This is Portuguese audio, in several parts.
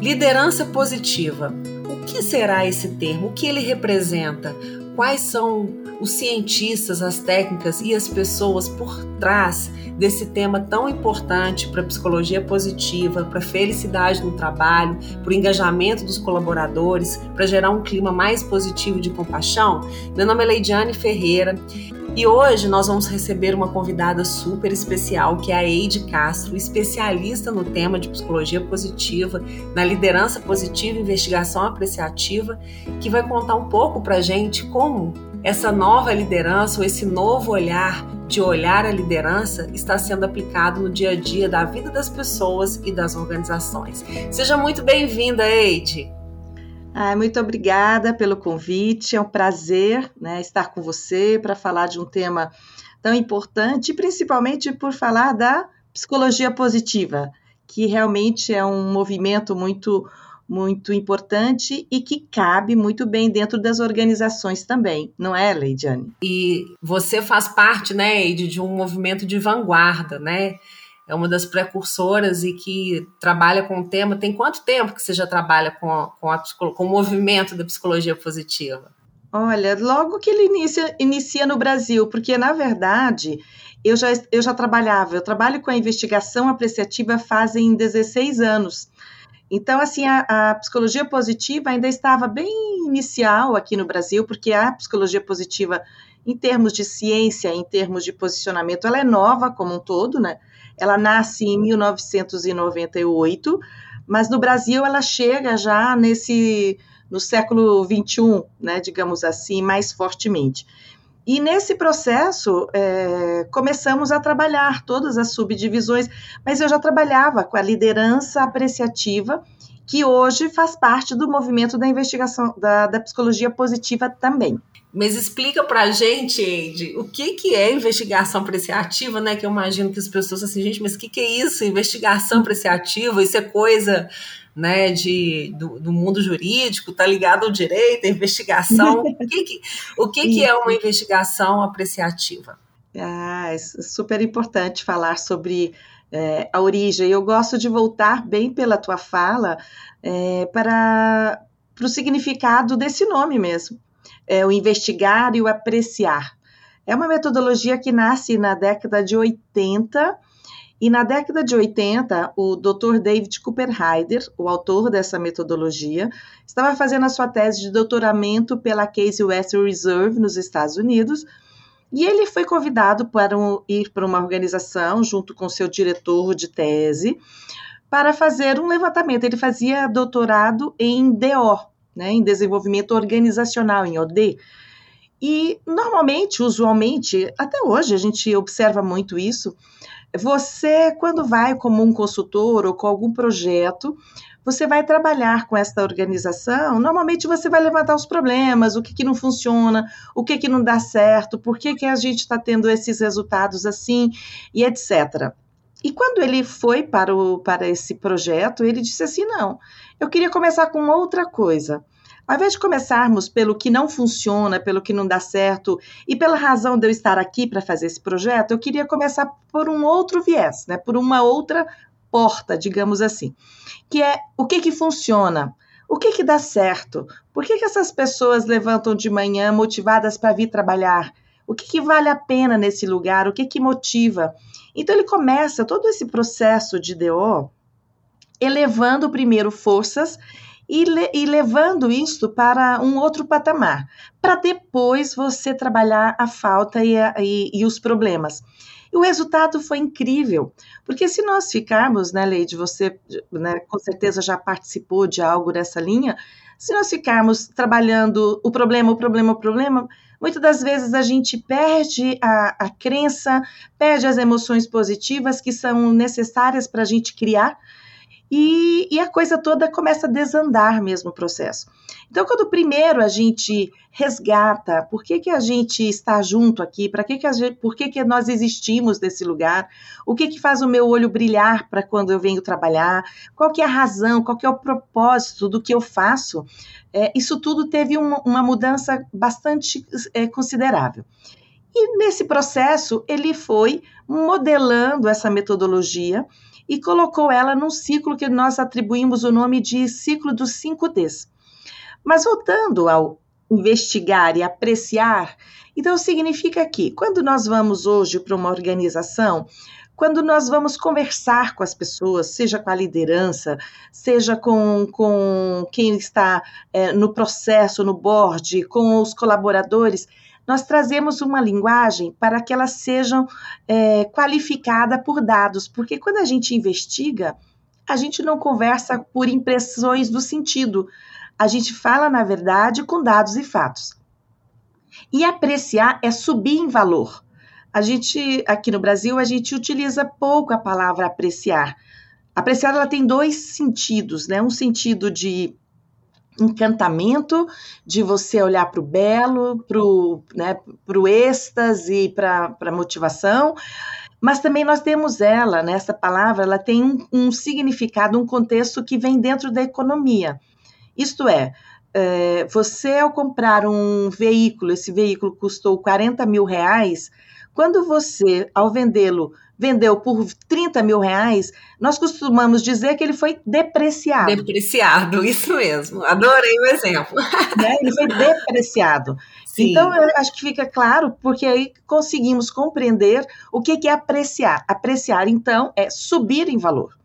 Liderança positiva. O que será esse termo? O que ele representa? Quais são os cientistas, as técnicas e as pessoas por trás desse tema tão importante para a psicologia positiva, para a felicidade no trabalho, para o engajamento dos colaboradores, para gerar um clima mais positivo de compaixão? Meu nome é Leidiane Ferreira e hoje nós vamos receber uma convidada super especial, que é a Eide Castro, especialista no tema de psicologia positiva, na liderança positiva e investigação apreciativa, que vai contar um pouco para gente como essa nova liderança ou esse novo olhar de olhar a liderança está sendo aplicado no dia a dia da vida das pessoas e das organizações. Seja muito bem-vinda, Eide! Ah, muito obrigada pelo convite. É um prazer né, estar com você para falar de um tema tão importante, principalmente por falar da psicologia positiva, que realmente é um movimento muito muito importante e que cabe muito bem dentro das organizações também, não é, Leidiane? E você faz parte, né, Eide, de um movimento de vanguarda, né? é uma das precursoras e que trabalha com o tema. Tem quanto tempo que você já trabalha com, a, com, a, com o movimento da psicologia positiva? Olha, logo que ele inicia, inicia no Brasil, porque na verdade eu já, eu já trabalhava, eu trabalho com a investigação apreciativa fazem 16 anos. Então, assim, a, a, psicologia positiva ainda estava bem inicial aqui no Brasil, porque a psicologia positiva, em termos de ciência, em termos de posicionamento, ela é nova como um todo, né? Ela nasce em 1998, mas no Brasil ela chega já nesse no século 21, né, digamos assim, mais fortemente. E nesse processo é, começamos a trabalhar todas as subdivisões, mas eu já trabalhava com a liderança apreciativa, que hoje faz parte do movimento da investigação da, da psicologia positiva também. Mas explica pra gente, Eide, o que, que é investigação apreciativa, né? Que eu imagino que as pessoas assim, gente, mas o que, que é isso? Investigação apreciativa, isso é coisa né, de, do, do mundo jurídico, tá ligado ao direito, à investigação. o que, que, o que, que é uma investigação apreciativa? Ah, é super importante falar sobre é, a origem. Eu gosto de voltar bem pela tua fala é, para, para o significado desse nome mesmo é, o investigar e o apreciar. É uma metodologia que nasce na década de 80, e na década de 80, o Dr. David Cooper Hyder, o autor dessa metodologia, estava fazendo a sua tese de doutoramento pela Case Western Reserve nos Estados Unidos, e ele foi convidado para um, ir para uma organização junto com seu diretor de tese para fazer um levantamento. Ele fazia doutorado em DO, né, em desenvolvimento organizacional, em OD. E normalmente, usualmente, até hoje a gente observa muito isso. Você, quando vai como um consultor ou com algum projeto, você vai trabalhar com esta organização, normalmente você vai levantar os problemas, o que, que não funciona, o que, que não dá certo, por que, que a gente está tendo esses resultados assim, e etc. E quando ele foi para, o, para esse projeto, ele disse assim: não, eu queria começar com outra coisa. Ao invés de começarmos pelo que não funciona, pelo que não dá certo, e pela razão de eu estar aqui para fazer esse projeto, eu queria começar por um outro viés, né? por uma outra porta, digamos assim, que é o que, que funciona, o que, que dá certo, por que, que essas pessoas levantam de manhã motivadas para vir trabalhar, o que, que vale a pena nesse lugar, o que, que motiva. Então ele começa todo esse processo de DO elevando primeiro forças e, le e levando isto para um outro patamar, para depois você trabalhar a falta e, a, e, e, os problemas. E o resultado foi incrível, porque se nós ficarmos, né, Leide, você né, com certeza já participou de algo dessa linha, se nós ficarmos trabalhando o problema, o problema, o problema, muitas das vezes a gente perde a, a crença, perde as emoções positivas que são necessárias para a gente criar e, e, a coisa toda começa a desandar mesmo o processo. Então, quando primeiro a gente resgata por que, que a gente está junto aqui, para que, que a gente, por que, que nós existimos nesse lugar, o que, que faz o meu olho brilhar para quando eu venho trabalhar, qual que é a razão, qual que é o propósito do que eu faço, é, isso tudo teve uma, uma mudança bastante é, considerável. E nesse processo, ele foi modelando essa metodologia e colocou ela num ciclo que nós atribuímos o nome de ciclo dos 5Ds. Mas voltando ao investigar e apreciar, então significa que quando nós vamos hoje para uma organização, quando nós vamos conversar com as pessoas, seja com a liderança, seja com, com quem está é, no processo, no board, com os colaboradores, nós trazemos uma linguagem para que elas sejam é, qualificadas por dados, porque quando a gente investiga, a gente não conversa por impressões do sentido, a gente fala, na verdade, com dados e fatos. E apreciar é subir em valor. A gente, aqui no Brasil, a gente utiliza pouco a palavra apreciar. Apreciar, ela tem dois sentidos, né? Um sentido de encantamento, de você olhar para o belo, para o né, pro êxtase, para a motivação, mas também nós temos ela, né, essa palavra, ela tem um, um significado, um contexto que vem dentro da economia. Isto é, é, você ao comprar um veículo, esse veículo custou 40 mil reais, quando você, ao vendê-lo, vendeu por 30 mil reais, nós costumamos dizer que ele foi depreciado. Depreciado, isso mesmo. Adorei o exemplo. Né? Ele foi depreciado. Sim. Então, eu acho que fica claro, porque aí conseguimos compreender o que é apreciar. Apreciar, então, é subir em valor.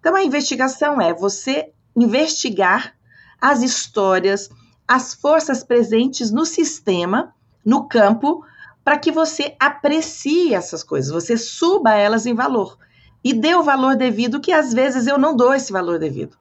Então, a investigação é você investigar as histórias, as forças presentes no sistema, no campo, para que você aprecie essas coisas, você suba elas em valor e dê o valor devido, que às vezes eu não dou esse valor devido.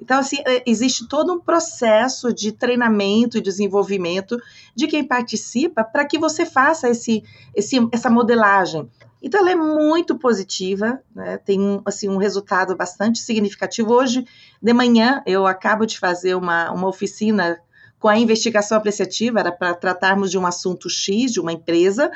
Então, assim, é, existe todo um processo de treinamento e desenvolvimento de quem participa para que você faça esse, esse, essa modelagem. Então, ela é muito positiva, né? tem um, assim, um resultado bastante significativo. Hoje, de manhã, eu acabo de fazer uma, uma oficina com a investigação apreciativa, era para tratarmos de um assunto X, de uma empresa,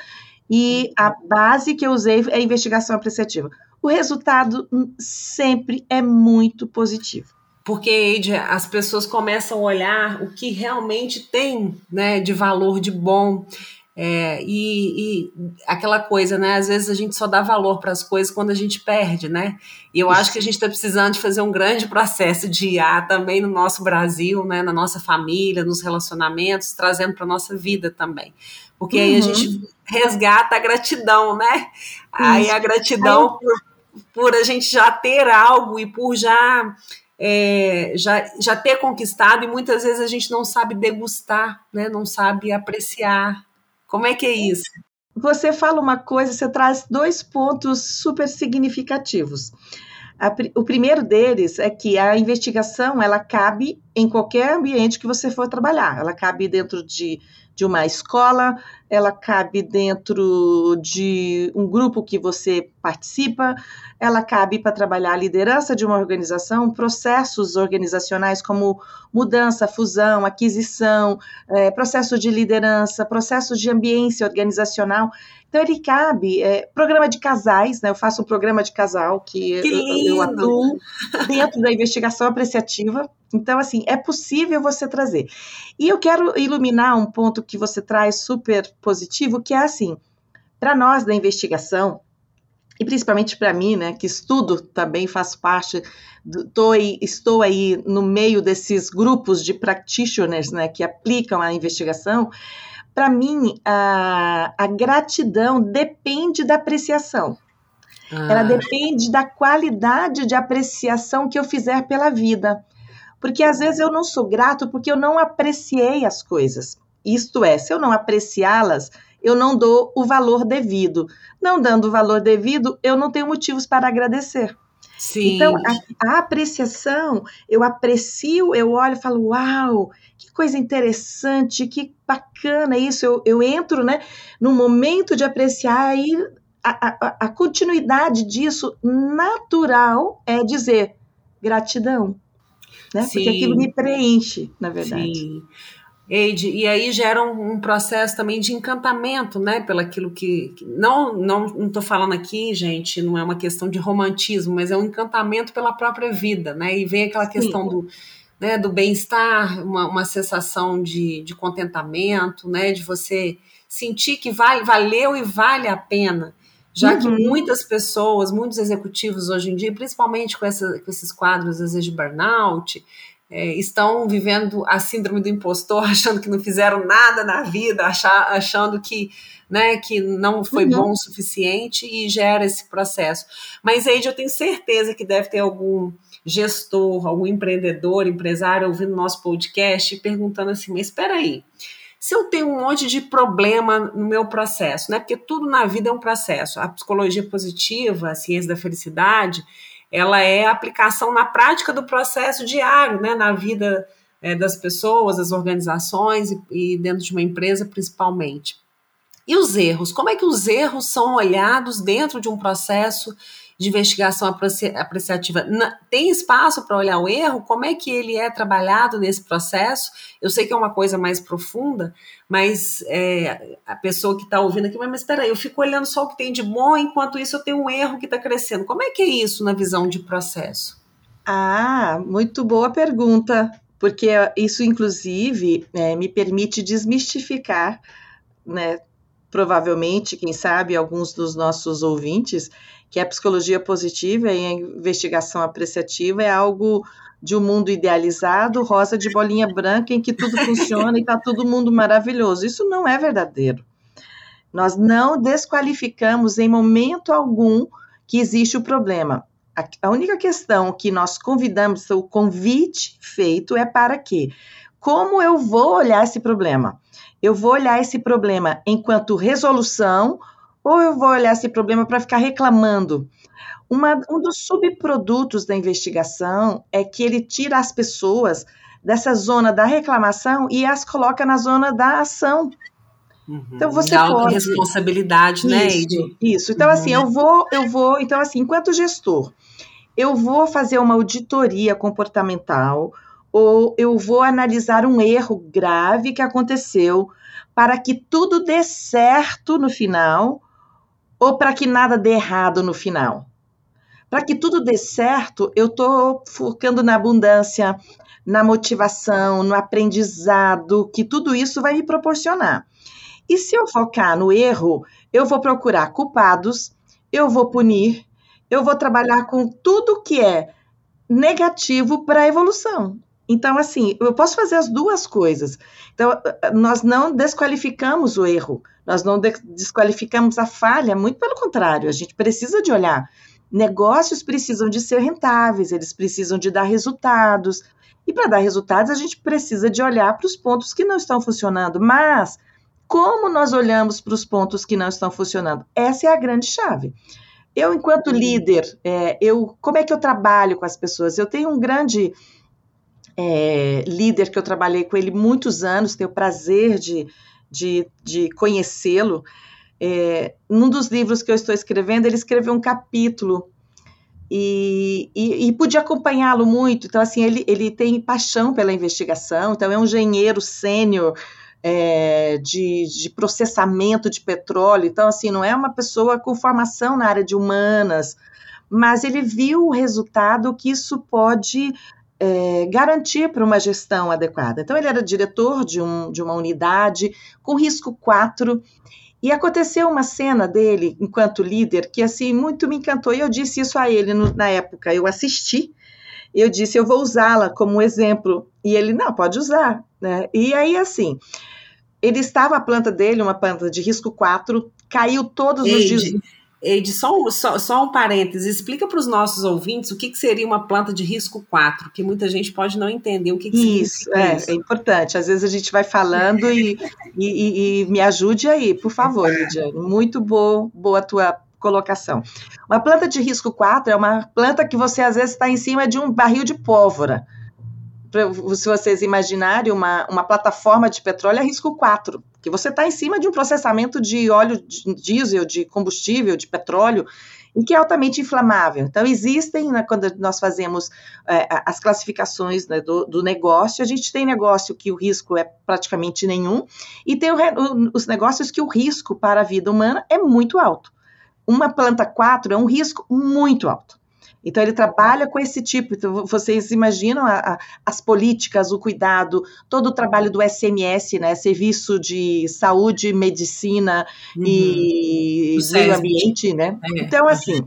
e a base que eu usei é a investigação apreciativa. O resultado sempre é muito positivo. Porque, Eide, as pessoas começam a olhar o que realmente tem né, de valor, de bom. É, e, e, aquela coisa, né? Às vezes a gente só dá valor para as coisas quando a gente perde, né? E eu acho que a gente está precisando de fazer um grande processo de IA também no nosso Brasil, né? Na nossa família, nos relacionamentos, trazendo para nossa vida também. Porque uhum. aí a uhum. gente resgata a gratidão, né? Aí a gratidão por, por a gente já ter algo e por já é, já, já ter conquistado e muitas vezes a gente não sabe degustar, né? não sabe apreciar como é que é isso? Você fala uma coisa, você traz dois pontos super significativos. o primeiro deles é que a investigação ela cabe em qualquer ambiente que você for trabalhar. Ela cabe dentro de de uma escola, ela cabe dentro de um grupo que você participa, ela cabe para trabalhar a liderança de uma organização, processos organizacionais como mudança, fusão, aquisição, é, processo de liderança, processo de ambiência organizacional. Então, ele cabe, é, programa de casais, né? Eu faço um programa de casal que, que eu, eu atuo dentro da investigação apreciativa. Então, assim, é possível você trazer. E eu quero iluminar um ponto que você traz super positivo, que é assim, para nós da investigação, e principalmente para mim, né, que estudo também, faço parte, do, tô estou aí no meio desses grupos de practitioners, né, que aplicam a investigação, para mim, a, a gratidão depende da apreciação. Ah. Ela depende da qualidade de apreciação que eu fizer pela vida. Porque às vezes eu não sou grato porque eu não apreciei as coisas. Isto é, se eu não apreciá-las, eu não dou o valor devido. Não dando o valor devido, eu não tenho motivos para agradecer. Sim. Então, a, a, apreciação, eu aprecio, eu olho e falo, uau, que coisa interessante, que bacana isso. Eu, eu entro, né, no momento de apreciar e a, a, a continuidade disso natural é dizer gratidão, né? Porque aquilo me preenche, na verdade. Sim. Eide, e aí gera um, um, processo também de encantamento, né, pelaquilo que, que não não não estou falando aqui, gente, não é uma questão de romantismo, mas é um encantamento pela própria vida, né, e vem aquela questão Sim. do né, do bem-estar, uma, uma sensação de, de contentamento, né, de você sentir que vale, valeu e vale a pena. já uhum. que muitas pessoas, muitos executivos hoje em dia, principalmente com, essa, com esses quadros, às vezes, de burnout, é, estão vivendo a síndrome do impostor, achando que não fizeram nada na vida, achar, achando que, né, que não foi uhum. bom o suficiente e gera esse processo. Mas, Eide, eu tenho certeza que deve ter algum gestor, algum empreendedor, empresário ouvindo nosso podcast perguntando assim, mas espera aí, se eu tenho um monte de problema no meu processo, né? Porque tudo na vida é um processo. A psicologia positiva, a ciência da felicidade, ela é a aplicação na prática do processo diário, né? Na vida é, das pessoas, das organizações e, e dentro de uma empresa principalmente. E os erros? Como é que os erros são olhados dentro de um processo de investigação apreciativa tem espaço para olhar o erro? Como é que ele é trabalhado nesse processo? Eu sei que é uma coisa mais profunda, mas é, a pessoa que está ouvindo aqui, mas espera aí, eu fico olhando só o que tem de bom, enquanto isso eu tenho um erro que está crescendo. Como é que é isso na visão de processo? Ah, muito boa pergunta, porque isso, inclusive, é, me permite desmistificar, né? Provavelmente, quem sabe, alguns dos nossos ouvintes que a psicologia positiva e a investigação apreciativa é algo de um mundo idealizado, rosa de bolinha branca, em que tudo funciona e está todo mundo maravilhoso. Isso não é verdadeiro. Nós não desqualificamos em momento algum que existe o problema. A, única questão que nós convidamos, o convite feito é para quê? Como eu vou olhar esse problema? Eu vou olhar esse problema enquanto resolução ou eu vou olhar esse problema para ficar reclamando? Uma, um dos subprodutos da investigação é que ele tira as pessoas dessa zona da reclamação e as coloca na zona da ação. Uhum. Então você da pode responsabilidade, né? Isso, isso. Então assim, uhum. assim, eu vou, eu vou, então assim, enquanto gestor, eu vou fazer uma auditoria comportamental ou eu vou analisar um erro grave que aconteceu para que tudo dê certo no final ou para que nada dê errado no final? Para que tudo dê certo, eu estou focando na abundância, na motivação, no aprendizado, que tudo isso vai me proporcionar. E se eu focar no erro, eu vou procurar culpados, eu vou punir, eu vou trabalhar com tudo que é negativo para a evolução. Então, assim, eu posso fazer as duas coisas. Então, nós não desqualificamos o erro, nós não desqualificamos a falha, muito pelo contrário, a gente precisa de olhar. Negócios precisam de ser rentáveis, eles precisam de dar resultados. E para dar resultados, a gente precisa de olhar para os pontos que não estão funcionando. Mas, como nós olhamos para os pontos que não estão funcionando? Essa é a grande chave. Eu, enquanto líder, é, eu, como é que eu trabalho com as pessoas? Eu tenho um grande é, líder que eu trabalhei com ele muitos anos, tenho o prazer de, de, de conhecê-lo. É, num dos livros que eu estou escrevendo, ele escreveu um capítulo e, e, e pude acompanhá-lo muito. Então, assim, ele, ele tem paixão pela investigação, então é um engenheiro sênior é, de, de, processamento de petróleo. Então, assim, não é uma pessoa com formação na área de humanas, mas ele viu o resultado que isso pode é, garantir para uma gestão adequada. Então, ele era diretor de, um, de uma unidade com risco 4. E aconteceu uma cena dele, enquanto líder, que assim muito me encantou. E eu disse isso a ele no, na época. Eu assisti, eu disse, eu vou usá-la como exemplo. E ele, não, pode usar. Né? E aí, assim, ele estava a planta dele, uma planta de risco 4, caiu todos os dias. Eide, só, só, só um parêntese, explica para os nossos ouvintes o que, que, seria uma planta de risco 4, que muita gente pode não entender o que, que isso, é, isso. É importante. Às vezes a gente vai falando e, e, e, e me ajude aí, por favor, Lidia. Muito boa, boa a tua colocação. Uma planta de risco 4 é uma planta que você às vezes está em cima de um barril de pólvora se vocês imaginarem, uma, uma plataforma de petróleo é risco 4, que você está em cima de um processamento de óleo de diesel, de combustível, de petróleo, e que é altamente inflamável. Então, existem, né, quando nós fazemos é, as classificações né, do, do, negócio, a gente tem negócio que o risco é praticamente nenhum, e tem o, os negócios que o risco para a vida humana é muito alto. Uma planta 4 é um risco muito alto. Então, ele trabalha com esse tipo. Então, vocês imaginam a, a, as políticas, o cuidado, todo o trabalho do SMS, né? Serviço de Saúde, Medicina uhum. e Meio Ambiente, né? É. Então, assim,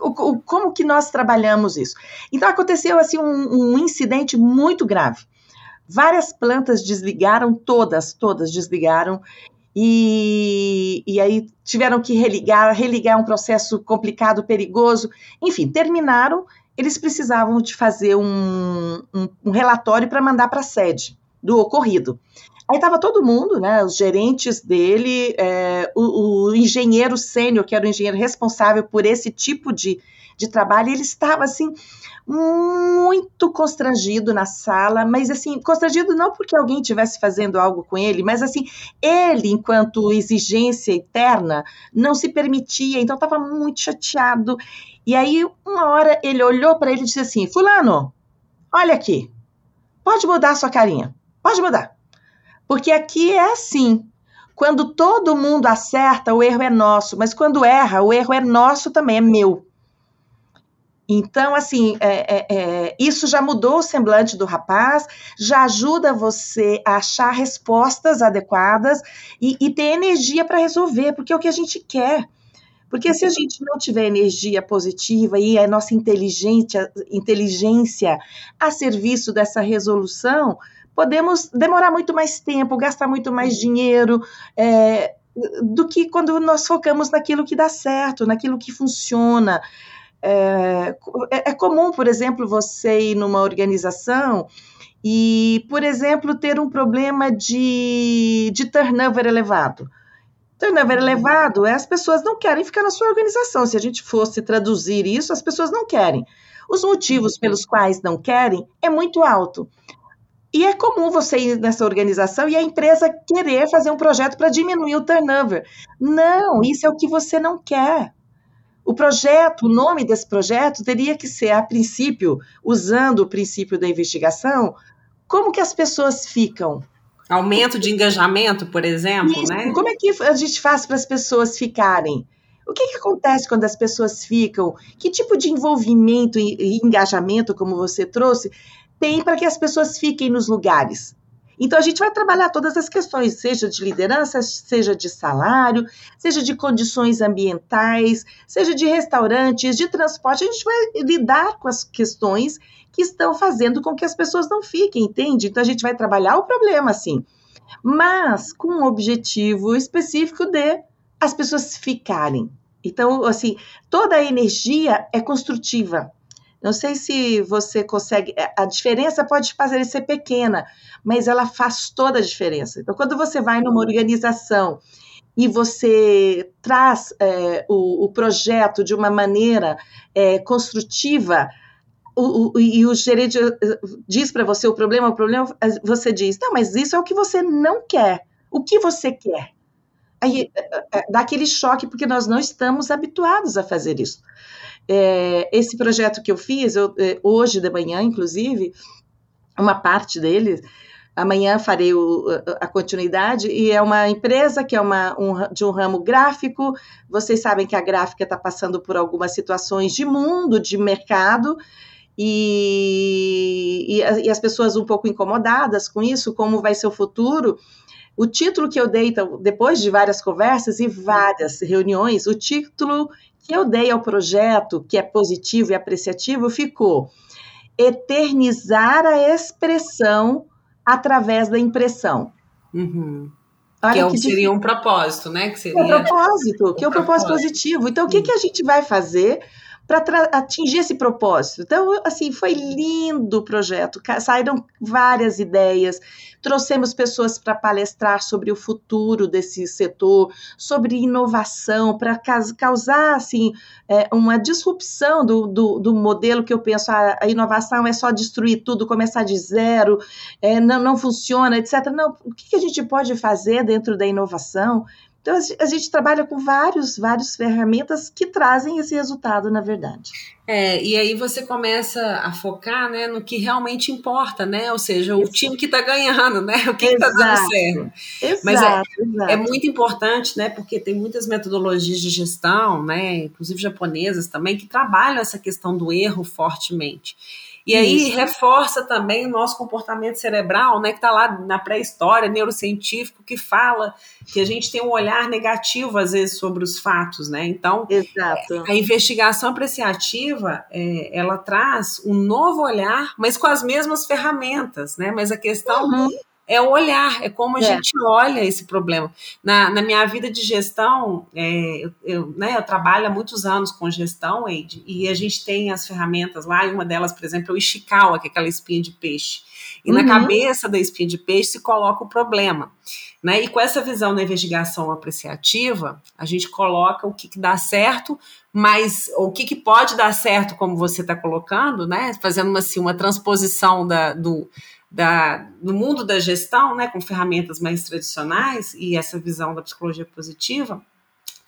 o, o, como que nós trabalhamos isso? Então, aconteceu, assim, um, um incidente muito grave. Várias plantas desligaram, todas, todas desligaram, e, e aí tiveram que religar, religar um processo complicado, perigoso. Enfim, terminaram. Eles precisavam de fazer um, um, um relatório para mandar para a sede do ocorrido. Aí estava todo mundo, né, os gerentes dele, é, o, o, engenheiro sênior, que era o engenheiro responsável por esse tipo de, de trabalho, ele estava assim muito constrangido na sala, mas assim, constrangido não porque alguém estivesse fazendo algo com ele, mas assim, ele, enquanto exigência eterna, não se permitia, então estava muito chateado. E aí, uma hora, ele olhou para ele e disse assim: Fulano, olha aqui, pode mudar a sua carinha, pode mudar. Porque aqui é assim. Quando todo mundo acerta, o erro é nosso, mas quando erra, o erro é nosso também, é meu. Então, assim, é, é, é, isso já mudou o semblante do rapaz, já ajuda você a achar respostas adequadas e, e ter energia para resolver, porque é o que a gente quer. Porque se a gente não tiver energia positiva e a nossa inteligência, inteligência a serviço dessa resolução, podemos demorar muito mais tempo, gastar muito mais dinheiro, é, do que quando nós focamos naquilo que dá certo, naquilo que funciona. É, é, é comum, por exemplo, você ir numa organização e, por exemplo, ter um problema de, de turnover elevado. Turnover elevado é as pessoas não querem ficar na sua organização. Se a gente fosse traduzir isso, as pessoas não querem. Os motivos pelos quais não querem é muito alto. E é comum você ir nessa organização e a empresa querer fazer um projeto para diminuir o turnover. Não, isso é o que você não quer. O projeto, o nome desse projeto teria que ser, a princípio, usando o princípio da investigação, como que as pessoas ficam? Aumento de engajamento, por exemplo, Isso, né? Como é que a gente faz para as pessoas ficarem? O que, que acontece quando as pessoas ficam? Que tipo de envolvimento e engajamento, como você trouxe, tem para que as pessoas fiquem nos lugares? Então, a gente vai trabalhar todas as questões, seja de liderança, seja de salário, seja de condições ambientais, seja de restaurantes, de transporte. A gente vai lidar com as questões que estão fazendo com que as pessoas não fiquem, entende? Então, a gente vai trabalhar o problema, sim, mas com um objetivo específico de as pessoas ficarem. Então, assim, toda a energia é construtiva. Não sei se você consegue. É, a diferença pode fazer ser pequena, mas ela faz toda a diferença. Então, quando você vai numa organização e você traz é, o, o, projeto de uma maneira é, construtiva, o, o, e o gerente eh, diz para você o problema, o problema, você diz, não, mas isso é o que você não quer. O que você quer? Aí eh, eh, dá aquele choque, porque nós não estamos habituados a fazer isso. É, esse projeto que eu fiz, eu, hoje de manhã, inclusive, uma parte dele, amanhã farei o, a continuidade, e é uma empresa que é uma, um, de um ramo gráfico. Vocês sabem que a gráfica está passando por algumas situações de mundo, de mercado, e, e, e, as pessoas um pouco incomodadas com isso, como vai ser o futuro. O título que eu dei, então, depois de várias conversas e várias reuniões, o título que eu dei ao projeto, que é positivo e apreciativo, ficou Eternizar a expressão através da impressão. Uhum. Olha que, é, que seria um propósito, né? Que seria um propósito, que é um propósito positivo. Então, o que, que a gente vai fazer para atingir esse propósito. Então, assim, foi lindo o projeto, saíram várias ideias, trouxemos pessoas para palestrar sobre o futuro desse setor, sobre inovação, para causar, assim, é, uma disrupção do, do, do, modelo que eu penso, a, a, inovação é só destruir tudo, começar de zero, é, não, não funciona, etc. Não, o que, que a gente pode fazer dentro da inovação então, a gente trabalha com vários, várias ferramentas que trazem esse resultado, na verdade. É, e aí você começa a focar né, no que realmente importa, né? Ou seja, o time que está ganhando, né? O que está dando certo. Exato, Mas é, exato. é muito importante, né? Porque tem muitas metodologias de gestão, né? Inclusive japonesas também, que trabalham essa questão do erro fortemente. E aí Isso. reforça também o nosso comportamento cerebral, né, que está lá na pré-história, neurocientífico, que fala que a gente tem um olhar negativo, às vezes, sobre os fatos, né? Então, Exato. a investigação apreciativa, é, ela traz um novo olhar, mas com as mesmas ferramentas, né? Mas a questão uhum é o olhar, é como a é. gente olha esse problema. Na, na minha vida de gestão, é, eu, eu, né, eu trabalho há muitos anos com gestão, Eide, e a gente tem as ferramentas lá, e uma delas, por exemplo, é o Ishikawa, que é aquela espinha de peixe. E uhum. na cabeça da espinha de peixe se coloca o problema. Né? E com essa visão da investigação apreciativa, a gente coloca o que, que dá certo, mas o que, que pode dar certo, como você está colocando, né? fazendo uma, assim, uma transposição da, do, da, no mundo da gestão, né, com ferramentas mais tradicionais e essa visão da psicologia positiva,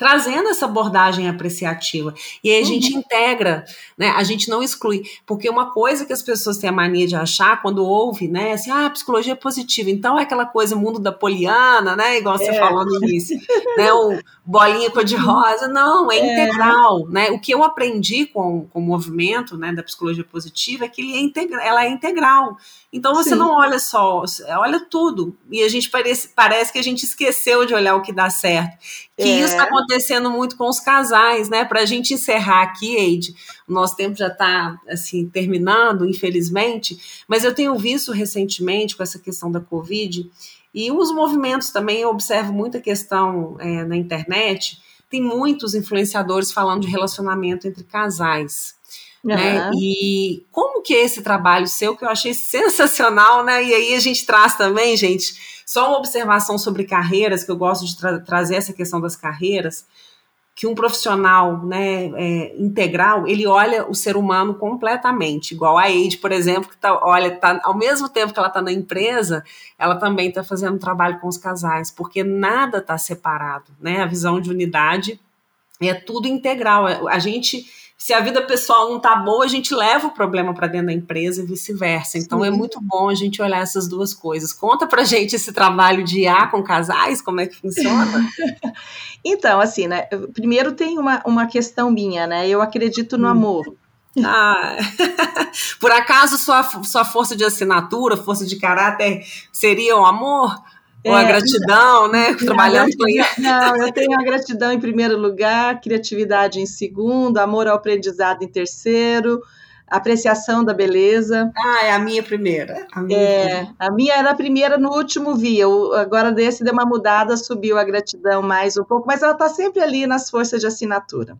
trazendo essa abordagem apreciativa. E aí a uhum. gente integra, né? A gente não exclui. Porque uma coisa que as pessoas têm a mania de achar quando ouve, né? Assim, ah, psicologia positiva. Então é aquela coisa, mundo da poliana, né? Igual você é. falou no início. né? O bolinha cor-de-rosa. Não, é, é, integral, né? O que eu aprendi com, com o movimento né, da psicologia positiva é que ele é integra ela é integral. Então você Sim. não olha só, olha tudo. E a gente parece, parece que a gente esqueceu de olhar o que dá certo. Que é. isso está acontecendo muito com os casais, né? Para a gente encerrar aqui, Eide, o nosso tempo já está assim, terminando, infelizmente, mas eu tenho visto recentemente com essa questão da Covid, e os movimentos também, eu observo muita questão é, na internet, tem muitos influenciadores falando de relacionamento entre casais. Uhum. Né? E como que é esse trabalho seu, que eu achei sensacional, né? E aí a gente traz também, gente, só uma observação sobre carreiras, que eu gosto de tra trazer essa questão das carreiras, que um profissional né, é, integral, ele olha o ser humano completamente, igual a Eide, por exemplo, que tá, olha, tá, ao mesmo tempo que ela está na empresa, ela também está fazendo trabalho com os casais, porque nada está separado, né? A visão de unidade é tudo integral. A gente se a vida pessoal não tá boa, a gente leva o problema para dentro da empresa e vice-versa. Então é Sim. é muito bom a gente olhar essas duas coisas. Conta pra gente esse trabalho de IA com casais, como é que funciona? então, assim, né? Primeiro tem uma, uma questão minha, né? Eu acredito no hum. amor. Ah, por acaso sua, sua força de assinatura, força de caráter seria o amor? Ou é, a gratidão, né? Trabalhando com isso. Não, eu tenho a gratidão em primeiro lugar, criatividade em segundo, amor ao aprendizado em terceiro, apreciação da beleza. Ah, é a minha primeira. A minha, é, a minha era a primeira no último via. Agora desse deu uma mudada, subiu a gratidão mais um pouco, mas ela está sempre ali nas forças de assinatura.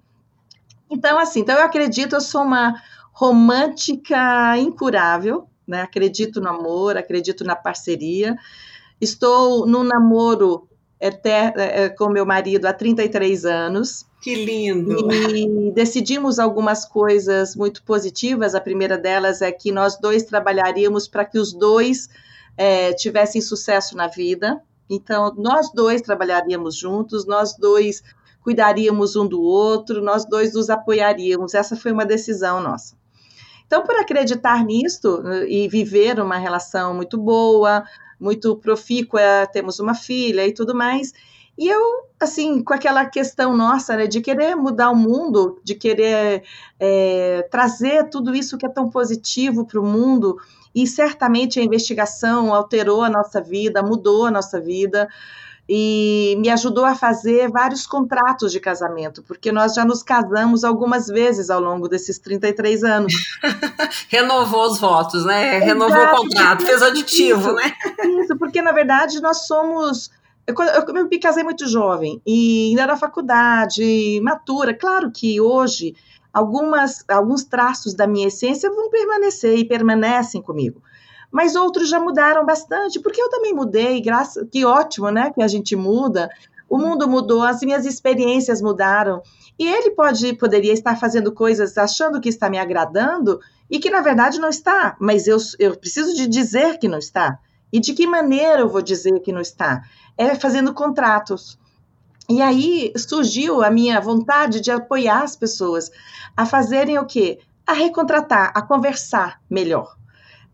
Então, assim, então eu acredito, eu sou uma romântica incurável, né? Acredito no amor, acredito na parceria. Estou num namoro eterno, é, com meu marido há 33 anos. Que lindo! E decidimos algumas coisas muito positivas. A primeira delas é que nós dois trabalharíamos para que os dois é, tivessem sucesso na vida. Então, nós dois trabalharíamos juntos, nós dois cuidaríamos um do outro, nós dois nos apoiaríamos. Essa foi uma decisão nossa. Então, por acreditar nisto e viver uma relação muito boa, muito profícua, temos uma filha e tudo mais. E eu, assim, com aquela questão nossa, né, de querer mudar o mundo, de querer é, trazer tudo isso que é tão positivo para o mundo, e certamente a investigação alterou a nossa vida, mudou a nossa vida e me ajudou a fazer vários contratos de casamento, porque nós já nos casamos algumas vezes ao longo desses 33 anos. Renovou os votos, né? Renovou Exato. o contrato, fez aditivo, isso, né? Isso, porque na verdade nós somos. Eu, eu, eu me casei muito jovem e ainda na faculdade, matura. Claro que hoje algumas, alguns traços da minha essência vão permanecer e permanecem comigo mas outros já mudaram bastante, porque eu também mudei, graças, que ótimo, né, que a gente muda. O mundo mudou, as minhas experiências mudaram. E ele pode poderia estar fazendo coisas achando que está me agradando e que na verdade não está, mas eu, eu preciso de dizer que não está. E de que maneira eu vou dizer que não está? É fazendo contratos. E aí surgiu a minha vontade de apoiar as pessoas a fazerem o quê? a recontratar, a conversar melhor.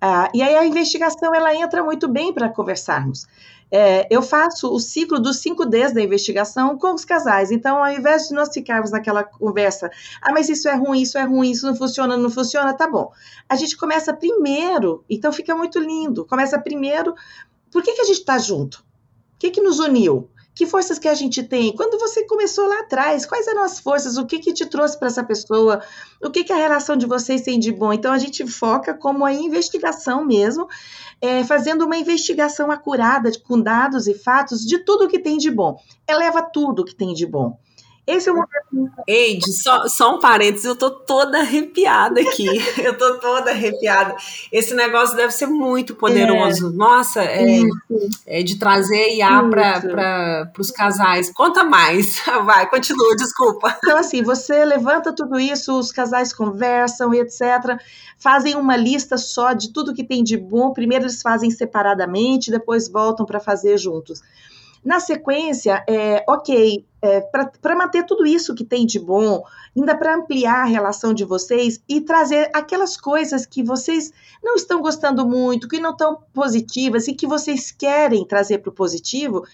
Ah, e aí a investigação ela entra muito bem para conversarmos. É, eu faço o ciclo dos 5Ds da investigação com os casais. Então, ao invés de nós ficarmos naquela conversa, ah, mas isso é ruim, isso é ruim, isso não funciona, não funciona, tá bom. A gente começa primeiro, então fica muito lindo. Começa primeiro, por que, que a gente está junto? O que, que nos uniu? Que forças que a gente tem? Quando você começou lá atrás, quais eram as forças? O que que te trouxe para essa pessoa? O que que a relação de vocês tem de bom? Então a gente foca como a investigação mesmo, é, fazendo uma investigação acurada com dados e fatos de tudo que tem de bom. Eleva tudo que tem de bom. Esse é o momento. Eide, só, só um parênteses, eu tô toda arrepiada aqui. eu tô toda arrepiada. Esse negócio deve ser muito poderoso. É. Nossa, é, é, de trazer IA para os casais. Conta mais. Vai, continua, desculpa. Então, assim, você levanta tudo isso, os casais conversam e etc. Fazem uma lista só de tudo que tem de bom. Primeiro eles fazem separadamente, depois voltam para fazer juntos. Na sequência, é, ok, é, para manter tudo isso que tem de bom, ainda para ampliar a relação de vocês e trazer aquelas coisas que vocês não estão gostando muito, que não estão positivas e que vocês querem trazer para o positivo, o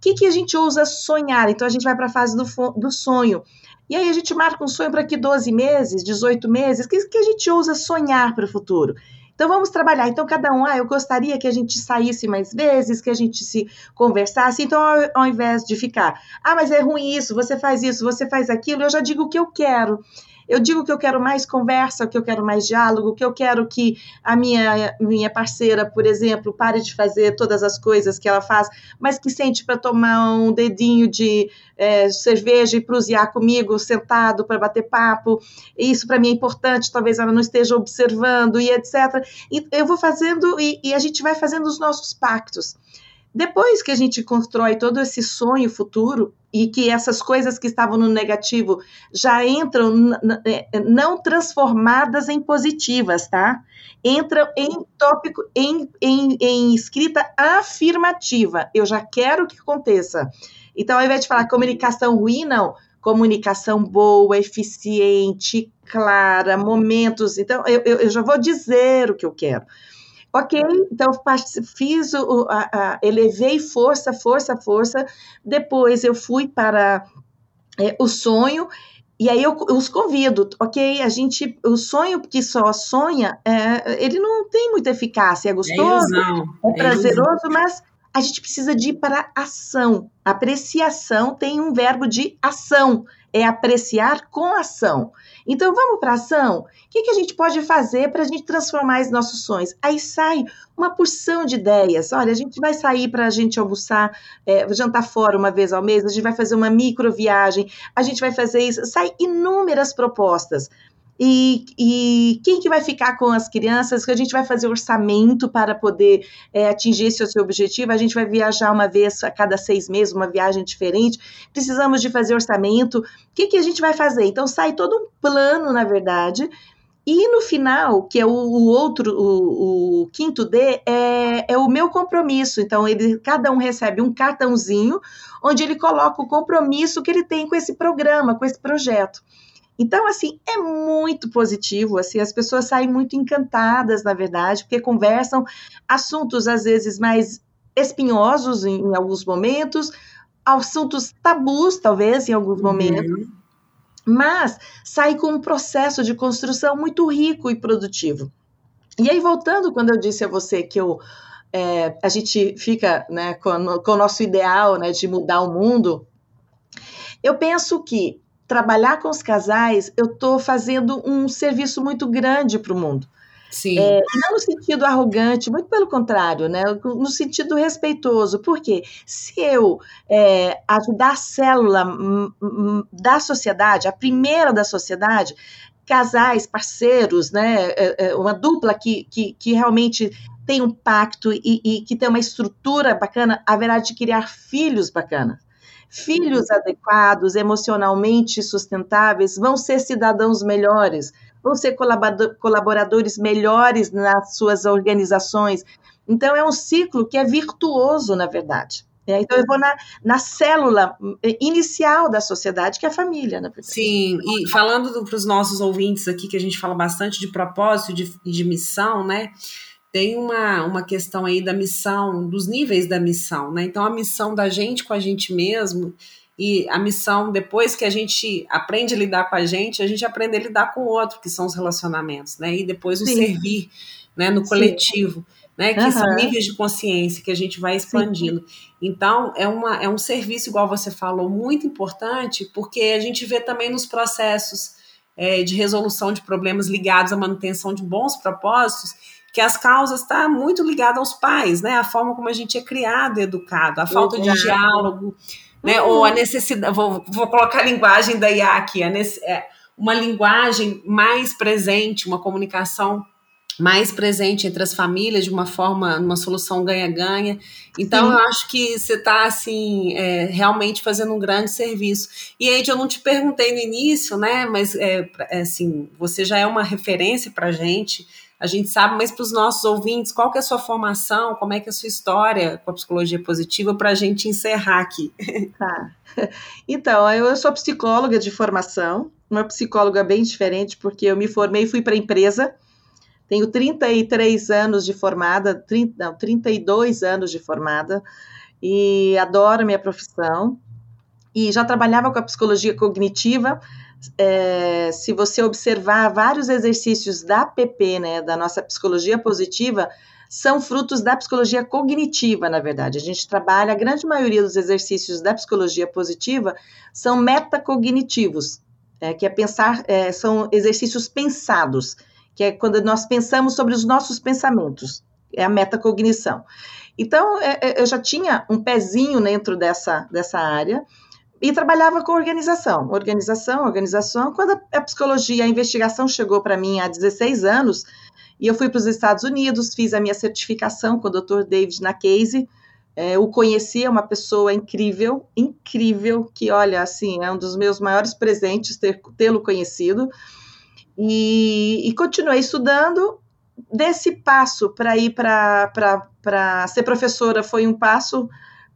que, que a gente usa sonhar? Então a gente vai para a fase do, do sonho. E aí a gente marca um sonho para que 12 meses, 18 meses, que, que a gente usa sonhar para o futuro. Então vamos trabalhar. Então cada um, ah, eu gostaria que a gente saísse mais vezes, que a gente se conversasse. Então ao, ao invés de ficar, ah, mas é ruim isso, você faz isso, você faz aquilo, eu já digo o que eu quero. Eu digo que eu quero mais conversa, que eu quero mais diálogo, que eu quero que a minha, minha parceira, por exemplo, pare de fazer todas as coisas que ela faz, mas que sente para tomar um dedinho de é, cerveja e prusear comigo, sentado para bater papo. Isso para mim é importante, talvez ela não esteja observando e etc. E eu vou fazendo e, e a gente vai fazendo os nossos pactos. Depois que a gente constrói todo esse sonho futuro e que essas coisas que estavam no negativo já entram é, não transformadas em positivas, tá? Entram em tópico, em, em, em escrita afirmativa. Eu já quero que aconteça. Então, ao invés de falar comunicação ruim, não. Comunicação boa, eficiente, clara, momentos. Então, eu, eu já vou dizer o que eu quero. Ok, então fiz o, a, a, elevei força, força, força. Depois eu fui para é, o sonho e aí eu, eu, os convido, ok? A gente, o sonho que só sonha, é, ele não tem muita eficácia, é gostoso, é, é prazeroso, mas a gente precisa de ir para ação. Apreciação tem um verbo de ação, é apreciar com ação. Então vamos para ação? O que, que a gente pode fazer para a gente transformar os nossos sonhos? Aí sai uma porção de ideias. Olha, a gente vai sair para a gente almoçar, é, jantar fora uma vez ao mês, a gente vai fazer uma micro viagem, a gente vai fazer isso. Sai inúmeras propostas. E, e, quem que vai ficar com as crianças? Que a gente vai fazer orçamento para poder é, atingir esse seu objetivo. A gente vai viajar uma vez a cada seis meses, uma viagem diferente. Precisamos de fazer orçamento. O que, que a gente vai fazer? Então sai todo um plano, na verdade. E no final, que é o, o outro, o, o, quinto D, é, é o meu compromisso. Então, ele, cada um recebe um cartãozinho onde ele coloca o compromisso que ele tem com esse programa, com esse projeto. Então, assim, é muito positivo, assim, as pessoas saem muito encantadas, na verdade, porque conversam assuntos, às vezes, mais espinhosos em, em alguns momentos, assuntos tabus, talvez, em alguns uhum. momentos, uhum. mas sai com um processo de construção muito rico e produtivo. E aí, voltando, quando eu disse a você que eu, é, a gente fica né, com, com o nosso ideal né, de mudar o mundo, eu penso que trabalhar com os casais, eu estou fazendo um serviço muito grande para o mundo. Sim. É, não no sentido arrogante, muito pelo contrário, né? no sentido respeitoso. Porque se eu é, ajudar a célula da sociedade, a primeira da sociedade, casais, parceiros, né? É, é, uma dupla que, que, que realmente tem um pacto e, e que tem uma estrutura bacana, haverá de criar filhos bacanas filhos adequados, emocionalmente sustentáveis, vão ser cidadãos melhores, vão ser colaboradores melhores nas suas organizações. Então, é um ciclo que é virtuoso, na verdade. É, então eu vou na, na célula eh, inicial da sociedade, que é a família, verdade. Sim, e falando para os nossos ouvintes aqui, que a gente fala bastante de propósito e de, de missão, né? Tem uma, uma questão aí da missão, dos níveis da missão, né? Então a missão da gente com a gente mesmo e a missão, depois que a gente aprende a lidar com a gente, a gente aprende a lidar com o outro, que são os relacionamentos, né? E depois o Sim. servir, né? No coletivo. Sim né? Que uhum. são níveis de consciência que a gente vai expandindo. Sim. Então, é, uma, é um serviço, igual você falou, muito importante, porque a gente vê também nos processos é, de resolução de problemas ligados à manutenção de bons propósitos, que as causas estão tá muito ligadas aos pais, né? A forma como a gente é criado e educado, a falta de diálogo, né? Uhum. Ou a necessidade, vou, vou colocar a linguagem da IA aqui, nesse, é, uma linguagem mais presente, uma comunicação mais presente entre as famílias de uma forma, numa solução ganha-ganha. Então, Sim. eu acho que você está, assim, é, realmente fazendo um grande serviço. E, Ed, eu não te perguntei no início, né, mas, é, é assim, você já é uma referência para a gente, a gente sabe, mas para os nossos ouvintes, qual que é a sua formação, como é que é a sua história com a psicologia positiva, para a gente encerrar aqui. Tá. Então, eu sou psicóloga de formação, uma psicóloga bem diferente, porque eu me formei e fui para a empresa, tenho 33 anos de formada, 30, não, 32 anos de formada e adoro minha profissão. E já trabalhava com a psicologia cognitiva. É, se você observar vários exercícios da PP, né, da nossa psicologia positiva, são frutos da psicologia cognitiva, na verdade. A gente trabalha, a grande maioria dos exercícios da psicologia positiva são metacognitivos, é, que é pensar, é, são exercícios pensados que é quando nós pensamos sobre os nossos pensamentos, é a metacognição. Então, é, é, eu já tinha um pezinho dentro dessa, dessa área e trabalhava com organização, organização, organização. Quando a, psicologia, a investigação chegou para mim há 16 anos, e eu fui para os Estados Unidos, fiz a minha certificação com o Dr. David Nakase, é, o conheci, é uma pessoa incrível, incrível, que, olha, assim, é um dos meus maiores presentes tê-lo conhecido. E, e continuei estudando. Desse passo para ir para ser professora foi um passo,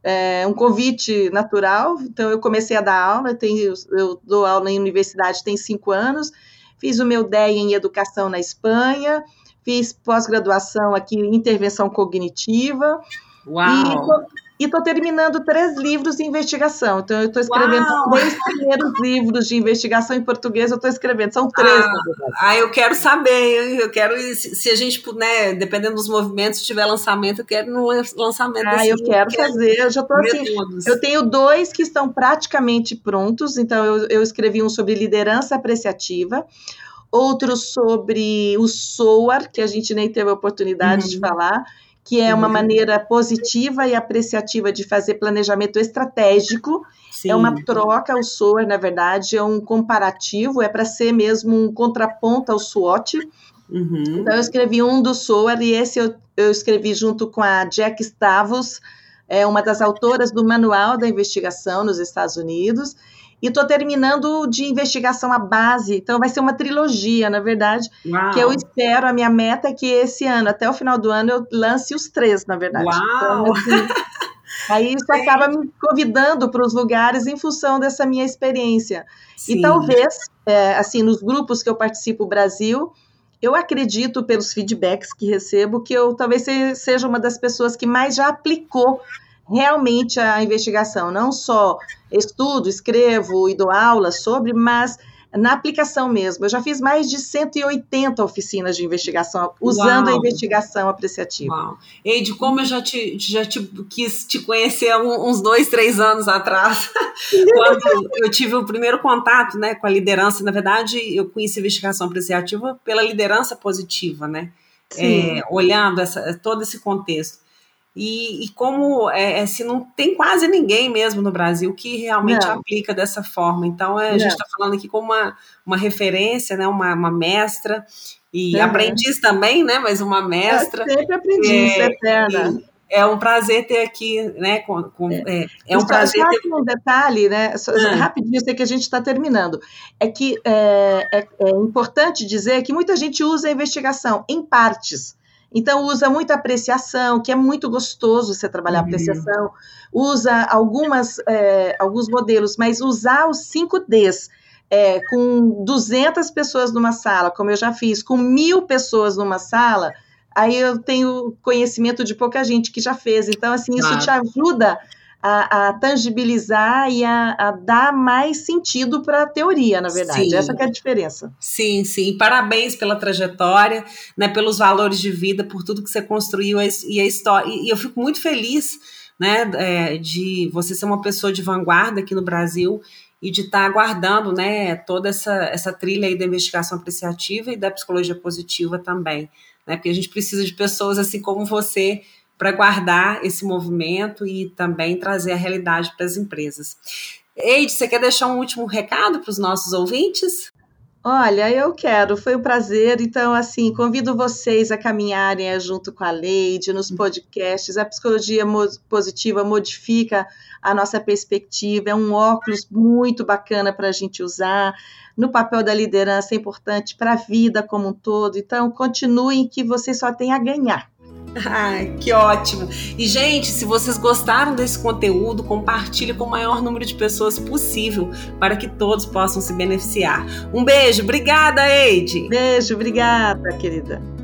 é, um convite natural. Então, eu comecei a dar aula, eu, tenho, eu dou aula em universidade tem cinco anos, fiz o meu DEA em Educação na Espanha, fiz pós-graduação aqui em Intervenção Cognitiva. Uau! E estou terminando três livros de investigação. Então, eu estou escrevendo Uau. três primeiros livros de investigação em português, eu estou escrevendo. São três, ah, ah, eu quero saber. Eu quero, se a gente puder, dependendo dos movimentos, tiver lançamento, eu quero no lançamento. Ah, eu quero fazer. Eu já estou assim. Eu tenho dois que estão praticamente prontos. Então, eu, eu escrevi um sobre liderança apreciativa outro sobre o SOAR, que a gente nem teve a oportunidade uhum. de falar, que é uma uhum. maneira positiva e apreciativa de fazer planejamento estratégico. Sim. É uma troca, o SOAR, na verdade, é um comparativo, é para ser mesmo um contraponto ao SWOT. Uhum. Então, eu escrevi um do SOAR e esse eu, eu escrevi junto com a Jack Stavos, é uma das autoras do Manual da Investigação nos Estados Unidos e estou terminando de investigação a base, então vai ser uma trilogia, na verdade, Uau. que eu espero, a minha meta é que esse ano, até o final do ano, eu lance os três, na verdade. Uau. Então, assim, aí isso acaba me convidando para os lugares em função dessa minha experiência. Sim. E talvez, é, assim, nos grupos que eu participo Brasil, eu acredito, pelos feedbacks que recebo, que eu talvez seja uma das pessoas que mais já aplicou realmente a investigação, não só estudo, escrevo e dou aula sobre, mas na aplicação mesmo. Eu já fiz mais de 180 oficinas de investigação, usando Uau. a investigação apreciativa. Uau. Eide, como eu já te, já te quis te conhecer uns dois, três anos atrás, quando eu tive o primeiro contato né, com a liderança, na verdade, eu conheci a investigação apreciativa pela liderança positiva, né? É, olhando essa, todo esse contexto. E, e como é, é, se não tem quase ninguém mesmo no Brasil que realmente não. aplica dessa forma. Então, é, a gente está falando aqui como uma, uma referência, né, uma, uma mestra, e uhum. aprendiz também, né? Mas uma mestra. É sempre aprendiz, é, eterna. É um prazer ter aqui, né? Com, com, é. é, é um só, prazer só ter. um detalhe, né? Só, ah. Rapidinho, sei que a gente está terminando. É que é, é, é, importante dizer que muita gente usa a investigação em partes. Então usa muita apreciação, que é muito gostoso você trabalhar uhum. apreciação. Usa algumas, é, alguns modelos, mas usar os 5Ds é, com 200 pessoas numa sala, como eu já fiz, com mil pessoas numa sala, aí eu tenho conhecimento de pouca gente que já fez. Então, assim, isso te ajuda a, a tangibilizar e a, a, dar mais sentido para a teoria, na verdade. Sim. Essa é a diferença. Sim, sim. Parabéns pela trajetória, né, pelos valores de vida, por tudo que você construiu e a história. E eu fico muito feliz, né, é, de você ser uma pessoa de vanguarda aqui no Brasil e de estar tá aguardando, né, toda essa, essa trilha aí da investigação apreciativa e da psicologia positiva também, né, porque a gente precisa de pessoas assim como você para guardar esse movimento e também trazer a realidade para as empresas. Eide, você quer deixar um último recado para os nossos ouvintes? Olha, eu quero, foi um prazer. Então, assim, convido vocês a caminharem junto com a Leide nos podcasts. A psicologia positiva modifica a nossa perspectiva, é um óculos muito bacana para a gente usar. No papel da liderança é importante para a vida como um todo. Então, continuem que vocês só têm a ganhar. Que ótimo! E, gente, se vocês gostaram desse conteúdo, compartilhe com o maior número de pessoas possível para que todos possam se beneficiar. Um beijo, obrigada, Eide! Beijo, obrigada, querida.